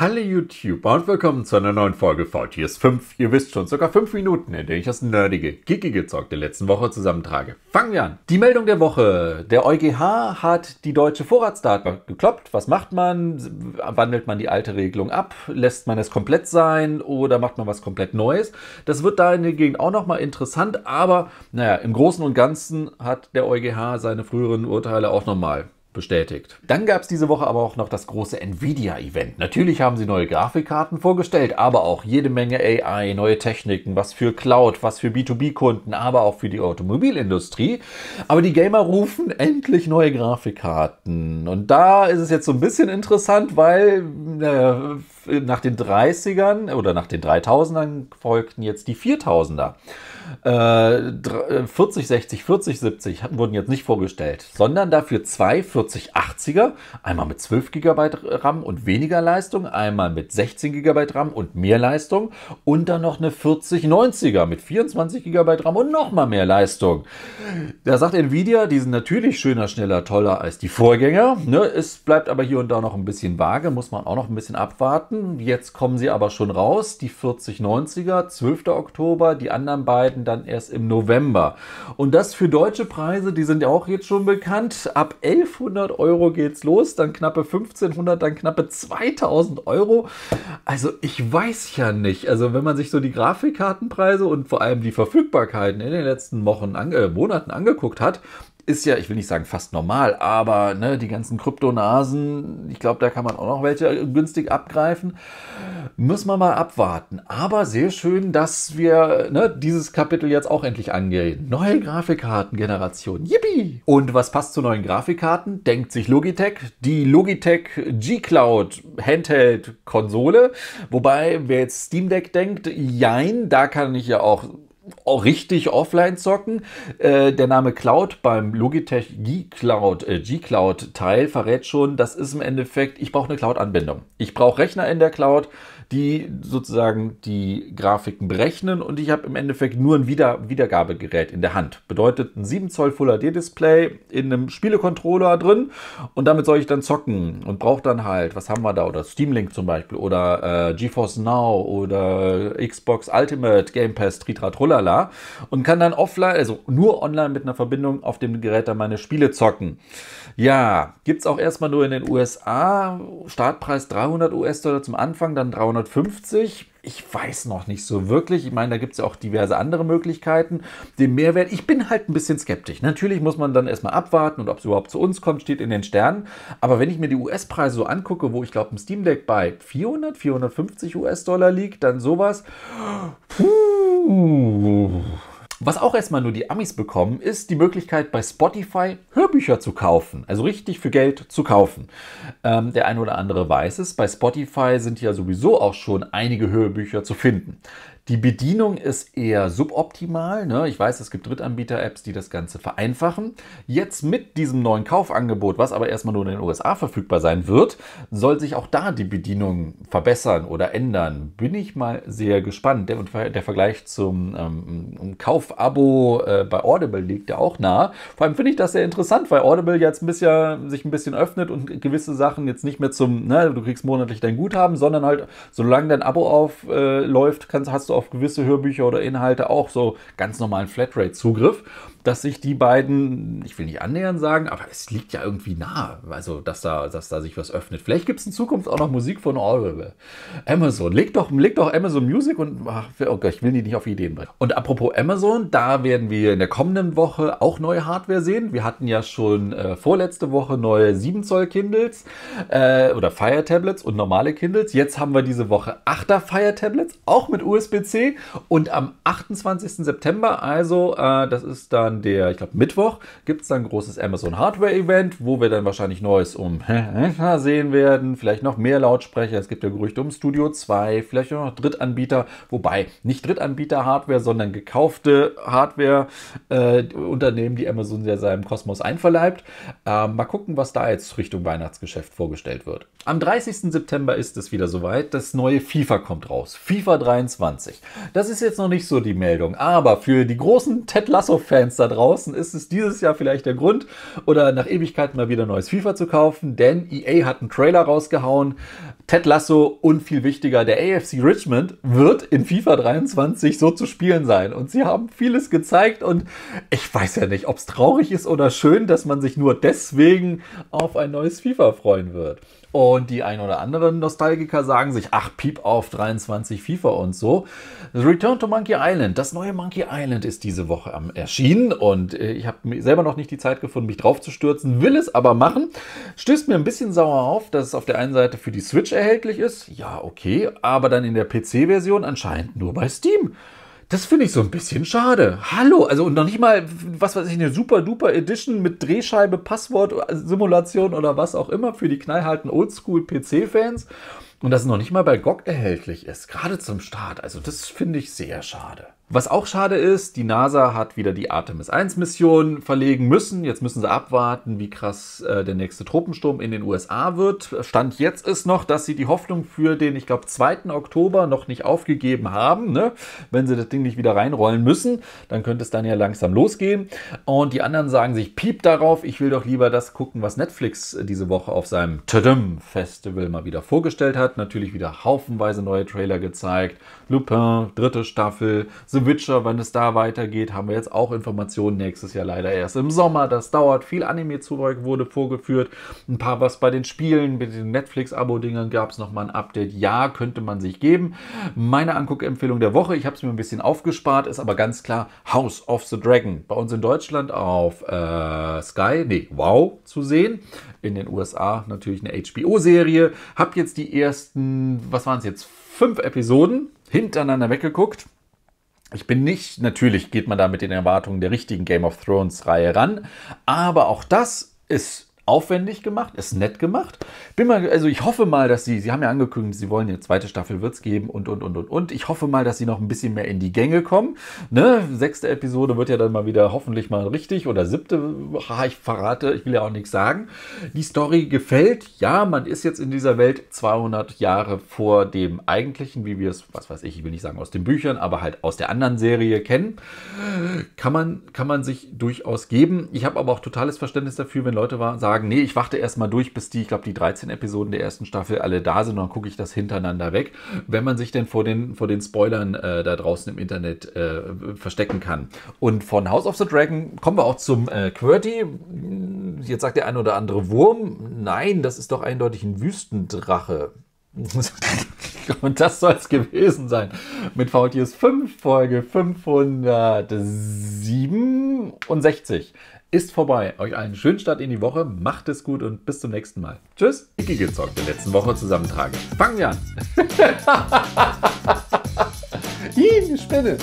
Hallo YouTube und willkommen zu einer neuen Folge VTS 5. Ihr wisst schon, sogar 5 Minuten, in denen ich das nerdige, geekige Zeug der letzten Woche zusammentrage. Fangen wir an. Die Meldung der Woche. Der EuGH hat die deutsche Vorratsdatenbank gekloppt. Was macht man? Wandelt man die alte Regelung ab? Lässt man es komplett sein oder macht man was komplett Neues? Das wird da in der Gegend auch nochmal interessant, aber naja, im Großen und Ganzen hat der EuGH seine früheren Urteile auch nochmal bestätigt. Dann gab es diese Woche aber auch noch das große Nvidia-Event. Natürlich haben sie neue Grafikkarten vorgestellt, aber auch jede Menge AI, neue Techniken, was für Cloud, was für B2B-Kunden, aber auch für die Automobilindustrie. Aber die Gamer rufen endlich neue Grafikkarten. Und da ist es jetzt so ein bisschen interessant, weil äh, nach den 30ern oder nach den 3000ern folgten jetzt die 4000er. Äh, 40, 60, 40, 70 wurden jetzt nicht vorgestellt, sondern dafür zwei 4080er, einmal mit 12 GB RAM und weniger Leistung, einmal mit 16 GB RAM und mehr Leistung und dann noch eine 4090er mit 24 GB RAM und nochmal mehr Leistung. Da sagt Nvidia, die sind natürlich schöner, schneller, toller als die Vorgänger. Ne? Es bleibt aber hier und da noch ein bisschen vage, muss man auch noch ein bisschen abwarten. Jetzt kommen sie aber schon raus, die 4090er, 12. Oktober, die anderen beiden dann erst im November. Und das für deutsche Preise, die sind ja auch jetzt schon bekannt. Ab 1100 Euro geht's los, dann knappe 1500, dann knappe 2000 Euro. Also ich weiß ja nicht. Also wenn man sich so die Grafikkartenpreise und vor allem die Verfügbarkeiten in den letzten Wochen, äh, Monaten angeguckt hat, ist ja, ich will nicht sagen fast normal, aber ne, die ganzen Kryptonasen, ich glaube, da kann man auch noch welche günstig abgreifen. Müssen wir mal abwarten. Aber sehr schön, dass wir ne, dieses Kapitel jetzt auch endlich angehen. Neue Grafikkartengeneration. Yippie! Und was passt zu neuen Grafikkarten? Denkt sich Logitech. Die Logitech G-Cloud Handheld Konsole. Wobei, wer jetzt Steam Deck denkt, jein, da kann ich ja auch auch richtig offline zocken. Äh, der Name Cloud beim Logitech G-Cloud äh, G-Cloud Teil verrät schon, das ist im Endeffekt, ich brauche eine Cloud-Anbindung. Ich brauche Rechner in der Cloud die sozusagen die Grafiken berechnen und ich habe im Endeffekt nur ein Wieder Wiedergabegerät in der Hand. Bedeutet ein 7 Zoll Full HD Display in einem Spielecontroller drin und damit soll ich dann zocken und brauche dann halt, was haben wir da, oder Steam Link zum Beispiel oder äh, GeForce Now oder Xbox Ultimate Game Pass Tritra Trullala und kann dann offline, also nur online mit einer Verbindung auf dem Gerät dann meine Spiele zocken. Ja, gibt es auch erstmal nur in den USA. Startpreis 300 US-Dollar zum Anfang, dann 300 250. Ich weiß noch nicht so wirklich. Ich meine, da gibt es ja auch diverse andere Möglichkeiten. Den Mehrwert, ich bin halt ein bisschen skeptisch. Natürlich muss man dann erstmal abwarten und ob es überhaupt zu uns kommt, steht in den Sternen. Aber wenn ich mir die US-Preise so angucke, wo ich glaube, ein Steam Deck bei 400, 450 US-Dollar liegt, dann sowas. Puh. Was auch erstmal nur die Amis bekommen, ist die Möglichkeit bei Spotify Hörbücher zu kaufen. Also richtig für Geld zu kaufen. Ähm, der eine oder andere weiß es. Bei Spotify sind ja sowieso auch schon einige Hörbücher zu finden. Die Bedienung ist eher suboptimal. Ne? Ich weiß, es gibt Drittanbieter-Apps, die das Ganze vereinfachen. Jetzt mit diesem neuen Kaufangebot, was aber erstmal nur in den USA verfügbar sein wird, soll sich auch da die Bedienung verbessern oder ändern. Bin ich mal sehr gespannt. Der, der Vergleich zum ähm, Kaufabo äh, bei Audible liegt ja auch nah. Vor allem finde ich das sehr interessant, weil Audible jetzt ein bisschen, sich ein bisschen öffnet und gewisse Sachen jetzt nicht mehr zum, ne, du kriegst monatlich dein Guthaben, sondern halt, solange dein Abo aufläuft, äh, kannst, hast du auch auf gewisse Hörbücher oder Inhalte auch so ganz normalen Flatrate-Zugriff dass sich die beiden, ich will nicht annähernd sagen, aber es liegt ja irgendwie nah, also dass da, dass da sich was öffnet. Vielleicht gibt es in Zukunft auch noch Musik von Audible. Amazon, leg doch, leg doch Amazon Music und ach, oh ich will die nicht auf Ideen bringen. Und apropos Amazon, da werden wir in der kommenden Woche auch neue Hardware sehen. Wir hatten ja schon äh, vorletzte Woche neue 7 Zoll Kindles äh, oder Fire Tablets und normale Kindles. Jetzt haben wir diese Woche 8er Fire Tablets, auch mit USB-C und am 28. September, also äh, das ist dann dann der, ich glaube Mittwoch, gibt es dann ein großes Amazon Hardware Event, wo wir dann wahrscheinlich Neues um sehen werden, vielleicht noch mehr Lautsprecher. Es gibt ja Gerüchte um Studio 2, vielleicht auch noch Drittanbieter, wobei nicht Drittanbieter Hardware, sondern gekaufte Hardware äh, die Amazon ja seinem Kosmos einverleibt. Äh, mal gucken, was da jetzt Richtung Weihnachtsgeschäft vorgestellt wird. Am 30. September ist es wieder soweit. Das neue FIFA kommt raus. FIFA 23. 23. Das ist jetzt noch nicht so die Meldung, aber für die großen Ted Lasso-Fans da draußen ist es dieses Jahr vielleicht der Grund oder nach Ewigkeiten mal wieder neues FIFA zu kaufen, denn EA hat einen Trailer rausgehauen. Ted Lasso und viel wichtiger, der AFC Richmond wird in FIFA 23 so zu spielen sein. Und sie haben vieles gezeigt und ich weiß ja nicht, ob es traurig ist oder schön, dass man sich nur deswegen auf ein neues FIFA freuen wird. Und die ein oder anderen Nostalgiker sagen sich, ach, Piep auf 23 FIFA und so. Return to Monkey Island, das neue Monkey Island ist diese Woche erschienen und äh, ich habe selber noch nicht die Zeit gefunden, mich drauf zu stürzen, will es aber machen. Stößt mir ein bisschen sauer auf, dass es auf der einen Seite für die Switch erhältlich ist. Ja, okay, aber dann in der PC-Version anscheinend nur bei Steam. Das finde ich so ein bisschen schade. Hallo, also und noch nicht mal, was weiß ich, eine super duper Edition mit Drehscheibe, Passwort, Simulation oder was auch immer für die knallharten Oldschool-PC-Fans. Und das noch nicht mal bei GOG erhältlich ist, gerade zum Start. Also das finde ich sehr schade. Was auch schade ist, die NASA hat wieder die Artemis 1 Mission verlegen müssen. Jetzt müssen sie abwarten, wie krass äh, der nächste Tropensturm in den USA wird. Stand jetzt ist noch, dass sie die Hoffnung für den, ich glaube, 2. Oktober noch nicht aufgegeben haben. Ne? Wenn sie das Ding nicht wieder reinrollen müssen, dann könnte es dann ja langsam losgehen. Und die anderen sagen sich, piep darauf, ich will doch lieber das gucken, was Netflix diese Woche auf seinem Tadam Festival mal wieder vorgestellt hat. Natürlich wieder haufenweise neue Trailer gezeigt. Lupin, dritte Staffel, The Witcher, wann es da weitergeht, haben wir jetzt auch Informationen nächstes Jahr leider erst im Sommer. Das dauert. Viel Anime-Zeug wurde vorgeführt. Ein paar was bei den Spielen, mit den Netflix-Abo-Dingern gab es nochmal ein Update. Ja, könnte man sich geben. Meine Anguckempfehlung der Woche, ich habe es mir ein bisschen aufgespart, ist aber ganz klar House of the Dragon. Bei uns in Deutschland auf äh, Sky, nee, Wow zu sehen. In den USA natürlich eine HBO-Serie. Hab jetzt die ersten, was waren es jetzt, fünf Episoden hintereinander weggeguckt. Ich bin nicht, natürlich geht man da mit den Erwartungen der richtigen Game of Thrones Reihe ran, aber auch das ist aufwendig gemacht, ist nett gemacht. Bin mal, also ich hoffe mal, dass sie, sie haben ja angekündigt, sie wollen eine zweite Staffel wird es geben und und und und und. Ich hoffe mal, dass sie noch ein bisschen mehr in die Gänge kommen. Ne? Sechste Episode wird ja dann mal wieder hoffentlich mal richtig oder siebte, ich verrate, ich will ja auch nichts sagen. Die Story gefällt, ja, man ist jetzt in dieser Welt 200 Jahre vor dem eigentlichen, wie wir es, was weiß ich, ich will nicht sagen aus den Büchern, aber halt aus der anderen Serie kennen. Kann man, kann man sich durchaus geben. Ich habe aber auch totales Verständnis dafür, wenn Leute sagen, sagen, nee, ich warte erstmal durch, bis die, ich glaube, die 13 Episoden der ersten Staffel alle da sind und dann gucke ich das hintereinander weg, wenn man sich denn vor den, vor den Spoilern äh, da draußen im Internet äh, verstecken kann. Und von House of the Dragon kommen wir auch zum äh, QWERTY. Jetzt sagt der ein oder andere Wurm. Nein, das ist doch eindeutig ein Wüstendrache. Und das soll es gewesen sein. Mit VTS 5, Folge 567 ist vorbei. Euch einen schönen Start in die Woche, macht es gut und bis zum nächsten Mal. Tschüss. Icke gezockt der letzten Woche zusammentragen. Fangen wir an. Ih, Spinne.